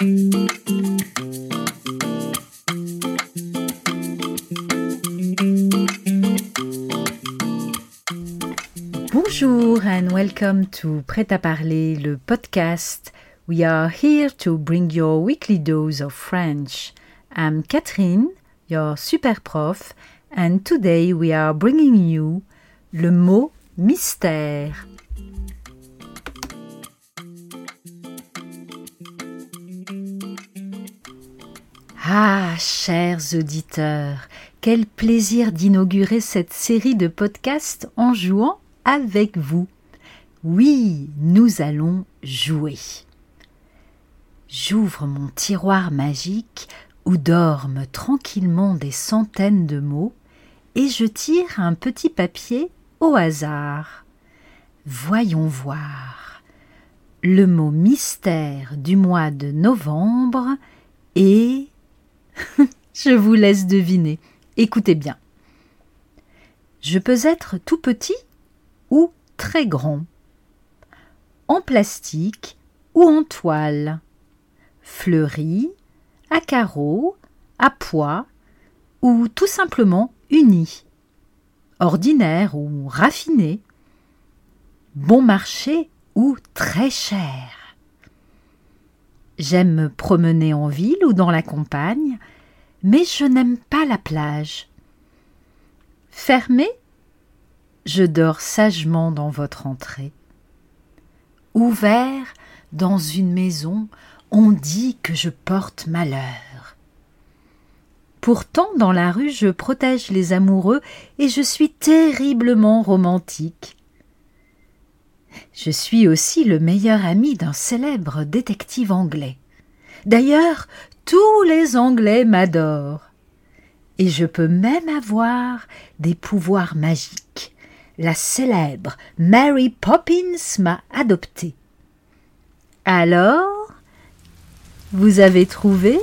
Bonjour and welcome to Prêt à parler, le podcast. We are here to bring your weekly dose of French. I'm Catherine, your super prof, and today we are bringing you le mot mystère. Ah, chers auditeurs, quel plaisir d'inaugurer cette série de podcasts en jouant avec vous. Oui, nous allons jouer. J'ouvre mon tiroir magique où dorment tranquillement des centaines de mots et je tire un petit papier au hasard. Voyons voir. Le mot mystère du mois de novembre est Je vous laisse deviner. Écoutez bien. Je peux être tout petit ou très grand, en plastique ou en toile, fleuri, à carreaux, à pois ou tout simplement uni, ordinaire ou raffiné, bon marché ou très cher. J'aime me promener en ville ou dans la campagne, mais je n'aime pas la plage. Fermé, je dors sagement dans votre entrée. Ouvert dans une maison, on dit que je porte malheur. Pourtant, dans la rue, je protège les amoureux et je suis terriblement romantique. Je suis aussi le meilleur ami d'un célèbre détective anglais. D'ailleurs, tous les Anglais m'adorent. Et je peux même avoir des pouvoirs magiques. La célèbre Mary Poppins m'a adopté. Alors, vous avez trouvé?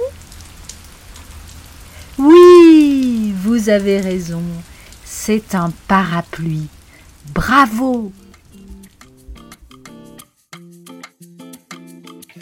Oui, vous avez raison. C'est un parapluie. Bravo